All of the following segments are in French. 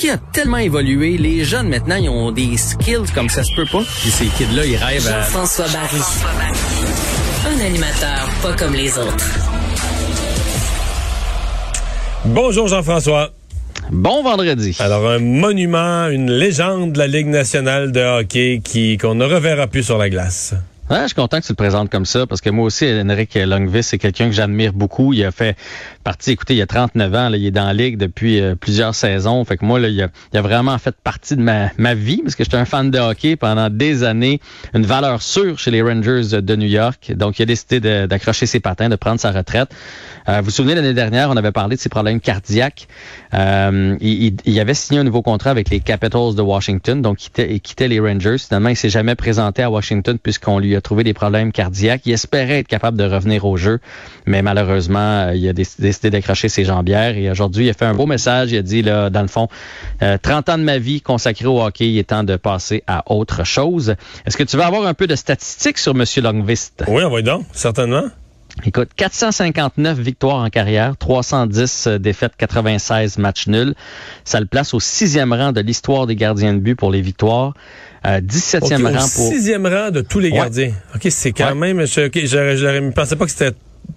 hockey a tellement évolué. Les jeunes, maintenant, ils ont des skills comme ça se peut pas. Puis ces kids-là, ils rêvent à... Jean-François Barry. Un animateur pas comme les autres. Bonjour Jean-François. Bon vendredi. Alors, un monument, une légende de la Ligue nationale de hockey qui qu'on ne reverra plus sur la glace. Ouais, je suis content que tu le présentes comme ça parce que moi aussi, Henrik Longvis, c'est quelqu'un que j'admire beaucoup. Il a fait partie, écoutez, il a 39 ans, là, il est dans la Ligue depuis euh, plusieurs saisons. Fait que moi, là, il, a, vraiment fait partie de ma, vie parce que j'étais un fan de hockey pendant des années. Une valeur sûre chez les Rangers de New York. Donc, il a décidé d'accrocher ses patins, de prendre sa retraite. Euh, vous vous souvenez, l'année dernière, on avait parlé de ses problèmes cardiaques. Euh, il, il, avait signé un nouveau contrat avec les Capitals de Washington, donc il quittait, il quittait les Rangers. Finalement, il s'est jamais présenté à Washington puisqu'on lui a trouvé des problèmes cardiaques. Il espérait être capable de revenir au jeu, mais malheureusement, euh, il a décidé d'accrocher ses jambières. Et aujourd'hui, il a fait un beau message. Il a dit, là, dans le fond, 30 ans de ma vie consacrée au hockey, il est temps de passer à autre chose. Est-ce que tu veux avoir un peu de statistiques sur M. Longvist? Oui, on va donc, certainement. Écoute, 459 victoires en carrière, 310 défaites, 96 matchs nuls. Ça le place au sixième rang de l'histoire des gardiens de but pour les victoires. Euh, 17e okay, rang au pour... sixième rang de tous les gardiens. OK, c'est quand ouais. même... Je, okay, je, je, je, pensais pas que c'était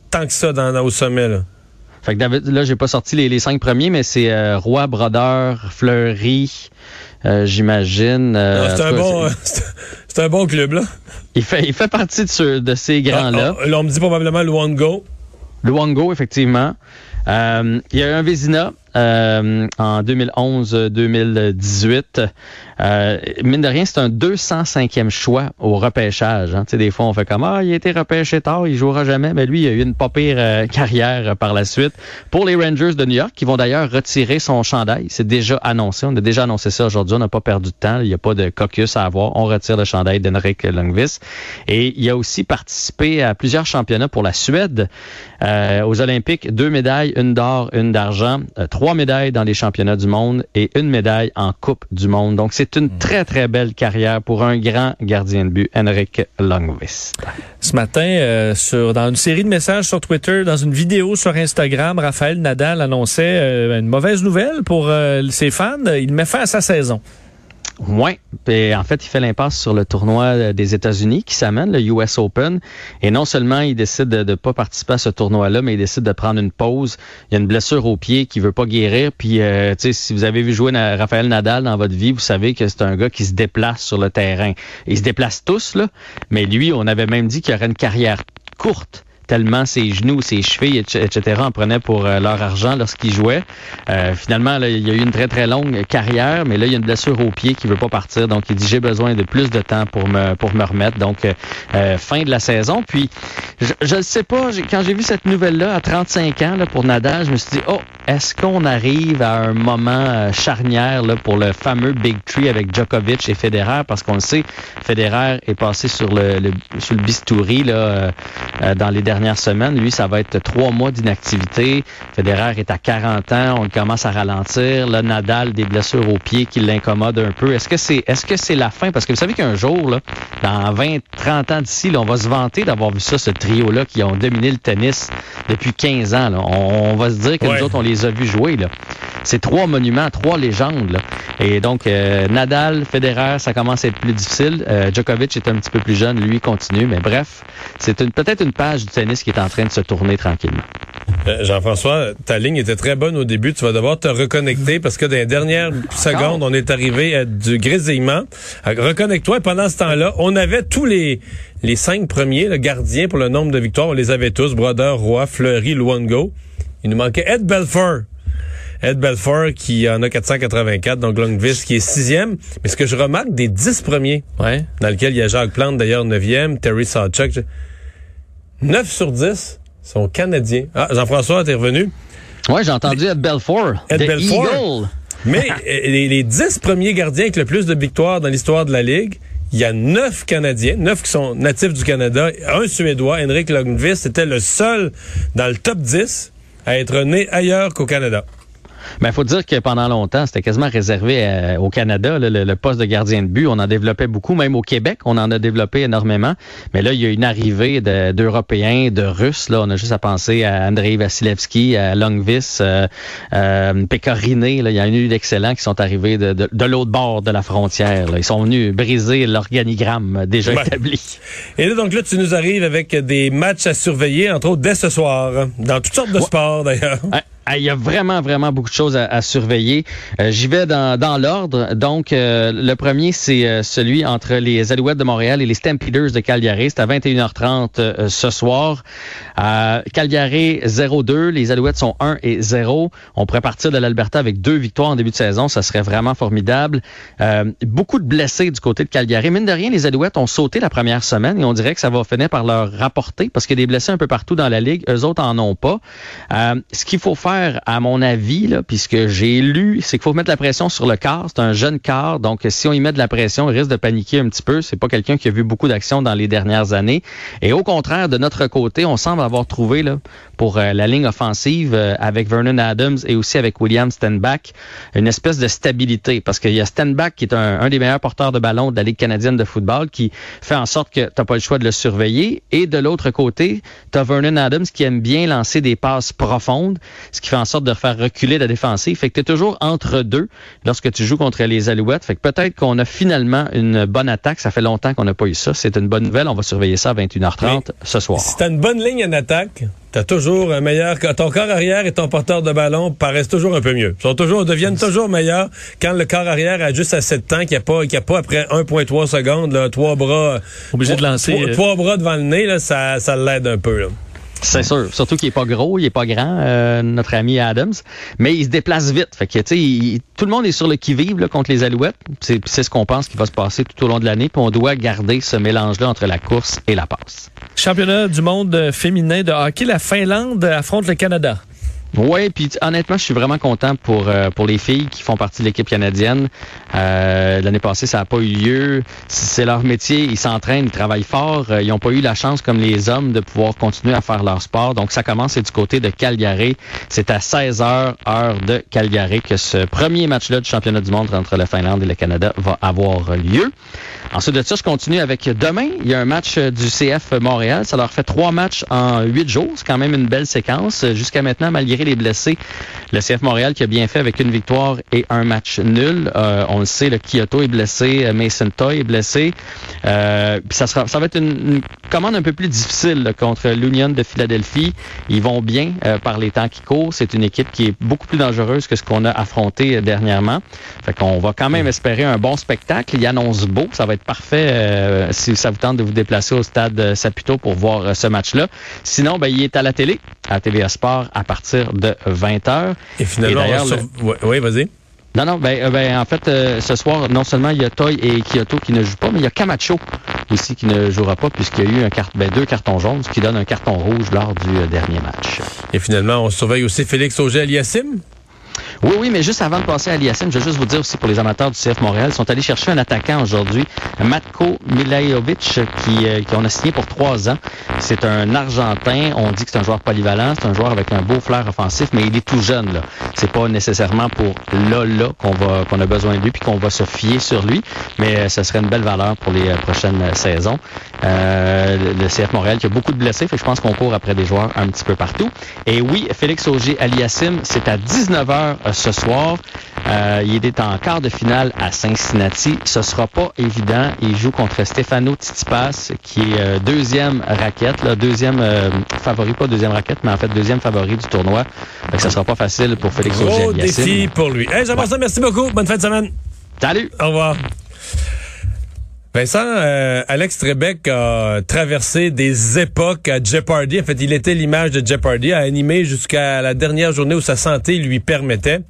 tant que ça dans, dans, au sommet, là. Fait que David, là, j'ai pas sorti les, les, cinq premiers, mais c'est euh, Roy, Brodeur, Fleury, euh, j'imagine. Euh, c'est un, bon, un bon club, là. Il fait, il fait partie de, ce, de ces grands-là. Ah, là, on me dit probablement Luongo. Luongo, effectivement. Euh, il y a eu un Vézina euh, en 2011-2018. Euh, mine de rien, c'est un 205e choix au repêchage. Hein. Des fois, on fait comme Ah, il a été repêché tard, il jouera jamais. Mais lui, il a eu une pas pire euh, carrière par la suite. Pour les Rangers de New York, qui vont d'ailleurs retirer son chandail. C'est déjà annoncé. On a déjà annoncé ça aujourd'hui. On n'a pas perdu de temps. Il n'y a pas de caucus à avoir. On retire le chandail d'Henrik Lundqvist. Et il a aussi participé à plusieurs championnats pour la Suède. Euh, aux Olympiques, deux médailles, une d'or, une d'argent, euh, trois médailles dans les championnats du monde et une médaille en Coupe du monde. Donc, c'est une très, très belle carrière pour un grand gardien de but, Henrik Lundqvist. Ce matin, euh, dans une série de messages sur Twitter, dans une vidéo sur Instagram, Raphaël Nadal annonçait euh, une mauvaise nouvelle pour euh, ses fans. Il met fin à sa saison. Oui, en fait, il fait l'impasse sur le tournoi des États-Unis qui s'amène, le US Open. Et non seulement il décide de ne pas participer à ce tournoi-là, mais il décide de prendre une pause. Il y a une blessure au pied qui veut pas guérir. Puis, euh, si vous avez vu jouer Raphaël Nadal dans votre vie, vous savez que c'est un gars qui se déplace sur le terrain. Ils se déplacent tous, là. Mais lui, on avait même dit qu'il aurait une carrière courte tellement ses genoux, ses chevilles, etc. en prenaient pour euh, leur argent lorsqu'il jouait. Euh, finalement, là, il y a eu une très, très longue carrière, mais là, il y a une blessure au pied qui veut pas partir. Donc, il dit, j'ai besoin de plus de temps pour me, pour me remettre. Donc, euh, fin de la saison. Puis, je ne sais pas, quand j'ai vu cette nouvelle-là à 35 ans là, pour Nadal, je me suis dit, oh, est-ce qu'on arrive à un moment charnière pour le fameux Big Tree avec Djokovic et Federer? Parce qu'on le sait, Federer est passé sur le, le sur le bistouri là, dans les dernières semaines. Lui, ça va être trois mois d'inactivité. Federer est à 40 ans. On commence à ralentir. Là, Nadal, des blessures au pied qui l'incommodent un peu. Est-ce que c'est est-ce que c'est la fin? Parce que vous savez qu'un jour, là, dans 20, 30 ans d'ici, on va se vanter d'avoir vu ça, ce trio-là, qui ont dominé le tennis depuis 15 ans. Là. On, on va se dire que ouais. nous autres, on les a vus jouer. Là. C'est trois monuments, trois légendes. Là. Et donc, euh, Nadal, Federer, ça commence à être plus difficile. Euh, Djokovic est un petit peu plus jeune, lui continue. Mais bref, c'est une, peut-être une page du tennis qui est en train de se tourner tranquillement. Euh, Jean-François, ta ligne était très bonne au début. Tu vas devoir te reconnecter parce que dans les dernières secondes, on est arrivé à du grésillement. Reconnecte-toi. Et pendant ce temps-là, on avait tous les les cinq premiers, le gardien pour le nombre de victoires. On les avait tous. Brodeur, Roy, Fleury, Luongo. Il nous manquait Ed Belfort. Ed Belfort qui en a 484, donc Longvis qui est sixième. Mais ce que je remarque des dix premiers, ouais. dans lequel il y a Jacques Plante d'ailleurs neuvième, Terry Sawchuk, 9 sur 10 sont canadiens. Ah, Jean-François, t'es revenu? Oui, j'ai entendu Ed Belfort. Ed The Belfort. Eagle. Mais les, les 10 premiers gardiens avec le plus de victoires dans l'histoire de la Ligue, il y a neuf Canadiens, neuf qui sont natifs du Canada, un Suédois, Henrik Lundqvist, c'était le seul dans le top 10 à être né ailleurs qu'au Canada. Ben, faut dire que pendant longtemps, c'était quasiment réservé euh, au Canada, le, le, poste de gardien de but. On en développait beaucoup, même au Québec, on en a développé énormément. Mais là, il y a une arrivée d'Européens, de, Russes. Là, on a juste à penser à Andrei Vasilevski, à Longvis, euh, euh, Pecorine. Là, il y en a eu d'excellents qui sont arrivés de, de, de l'autre bord de la frontière. Là. Ils sont venus briser l'organigramme déjà établi. Et là, donc là, tu nous arrives avec des matchs à surveiller, entre autres dès ce soir, dans toutes sortes de sports d'ailleurs. Il y a vraiment, vraiment beaucoup de choses à, surveiller. Euh, j'y vais dans, dans l'ordre. Donc, euh, le premier, c'est euh, celui entre les Alouettes de Montréal et les Stampeders de Calgary. C'est à 21h30 ce soir. Calgary 0-2. Les Alouettes sont 1 et 0. On pourrait partir de l'Alberta avec deux victoires en début de saison. Ça serait vraiment formidable. beaucoup de blessés du côté de Calgary. Mine de rien, les Alouettes ont sauté la première semaine et on dirait que ça va finir par leur rapporter parce qu'il y a des blessés un peu partout dans la Ligue. Eux autres en ont pas. ce qu'il faut faire à mon avis, puisque j'ai lu, c'est qu'il faut mettre la pression sur le corps. C'est un jeune corps, donc si on y met de la pression, il risque de paniquer un petit peu. C'est pas quelqu'un qui a vu beaucoup d'actions dans les dernières années. Et au contraire, de notre côté, on semble avoir trouvé pour euh, la ligne offensive euh, avec Vernon Adams et aussi avec William Stenbach une espèce de stabilité. Parce qu'il y a Stenbach qui est un, des meilleurs porteurs de ballon de la Ligue canadienne de football qui fait en sorte que tu pas le choix de le surveiller. Et de l'autre côté, tu as Vernon Adams qui aime bien lancer des passes profondes, qui fait en sorte de faire reculer la défensive. Fait que tu es toujours entre deux lorsque tu joues contre les Alouettes. Fait que peut-être qu'on a finalement une bonne attaque. Ça fait longtemps qu'on n'a pas eu ça. C'est une bonne nouvelle. On va surveiller ça à 21h30 ce soir. Si tu une bonne ligne en attaque, T'as toujours un meilleur. Ton corps arrière et ton porteur de ballon paraissent toujours un peu mieux. Ils sont toujours, deviennent toujours meilleurs quand le corps arrière a juste assez de temps qu'il n'y a pas, qu'il a pas après 1.3 secondes, là, trois bras. Obligé de lancer. Trois, euh, trois, bras devant le nez, là, ça, ça l'aide un peu, là. C'est sûr. Surtout qu'il est pas gros, il est pas grand, euh, notre ami Adams. Mais il se déplace vite. Fait que, tu sais, tout le monde est sur le qui-vive contre les Alouettes. C'est ce qu'on pense qui va se passer tout au long de l'année. On doit garder ce mélange-là entre la course et la passe. Championnat du monde féminin de hockey, la Finlande affronte le Canada. Oui, puis honnêtement, je suis vraiment content pour euh, pour les filles qui font partie de l'équipe canadienne. Euh, L'année passée, ça n'a pas eu lieu. C'est leur métier, ils s'entraînent, ils travaillent fort. Euh, ils n'ont pas eu la chance, comme les hommes, de pouvoir continuer à faire leur sport. Donc, ça commence du côté de Calgary. C'est à 16 h heure de Calgary que ce premier match-là du championnat du monde entre la Finlande et le Canada va avoir lieu. Ensuite de ça, je continue avec demain. Il y a un match du CF Montréal. Ça leur fait trois matchs en huit jours. C'est quand même une belle séquence. Jusqu'à maintenant, malgré les blessés. Le CF Montréal qui a bien fait avec une victoire et un match nul. Euh, on le sait, le Kyoto est blessé, euh, Mason Toy est blessé. Euh, ça, sera, ça va être une, commande un peu plus difficile contre l'Union de Philadelphie. Ils vont bien par les temps qui courent. C'est une équipe qui est beaucoup plus dangereuse que ce qu'on a affronté dernièrement. Fait qu'on va quand même espérer un bon spectacle. Il annonce beau. Ça va être parfait si ça vous tente de vous déplacer au stade Saputo pour voir ce match-là. Sinon, ben, il est à la télé, à TVA Sport, à partir de 20 h Et finalement, oui, vas-y. Non, non, ben, euh, ben en fait, euh, ce soir, non seulement il y a Toy et Kyoto qui ne jouent pas, mais il y a Camacho aussi qui ne jouera pas puisqu'il y a eu un ben, deux cartons jaunes, ce qui donne un carton rouge lors du euh, dernier match. Et finalement, on surveille aussi Félix Auger-Aliassime. Oui, oui, mais juste avant de passer à l'ISM, je veux juste vous dire aussi pour les amateurs du CF Montréal, ils sont allés chercher un attaquant aujourd'hui, Matko Milajovic, qui, euh, qui on a signé pour trois ans. C'est un Argentin. On dit que c'est un joueur polyvalent, c'est un joueur avec un beau flair offensif, mais il est tout jeune. Là, c'est pas nécessairement pour là qu'on va qu'on a besoin de lui puis qu'on va se fier sur lui, mais euh, ce serait une belle valeur pour les euh, prochaines saisons. Le CF Montréal qui a beaucoup de blessés, fait je pense qu'on court après des joueurs un petit peu partout. Et oui, Félix Auger Aliassim, c'est à 19h ce soir. Euh, il est en quart de finale à Cincinnati. Ce sera pas évident. Il joue contre Stefano Tsitsipas, qui est euh, deuxième raquette, là, deuxième euh, favori, pas deuxième raquette, mais en fait deuxième favori du tournoi. Donc, ça sera pas facile pour Félix Auger Gros défi pour lui. Hey, jean ouais. merci beaucoup. Bonne fin de semaine. Salut. Au revoir. Vincent, euh, Alex Trebek a traversé des époques à Jeopardy. En fait, il était l'image de Jeopardy, a animé jusqu'à la dernière journée où sa santé lui permettait.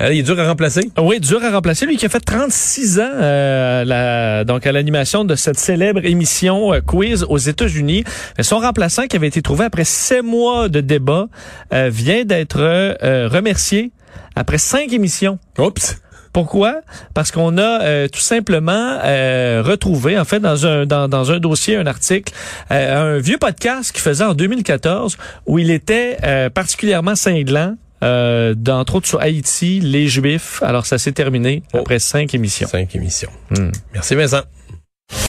Euh, il est dur à remplacer? Oui, dur à remplacer. Lui qui a fait 36 ans euh, la, donc à l'animation de cette célèbre émission Quiz aux États-Unis. Son remplaçant, qui avait été trouvé après sept mois de débat, vient d'être remercié après cinq émissions. Oups! Pourquoi? Parce qu'on a euh, tout simplement euh, retrouvé, en fait, dans un, dans, dans un dossier, un article, euh, un vieux podcast qu'il faisait en 2014 où il était particulièrement cinglant euh, d'entre autres sur Haïti, les Juifs. Alors ça s'est terminé Oh. après cinq émissions. Cinq émissions. Hmm. Merci Vincent.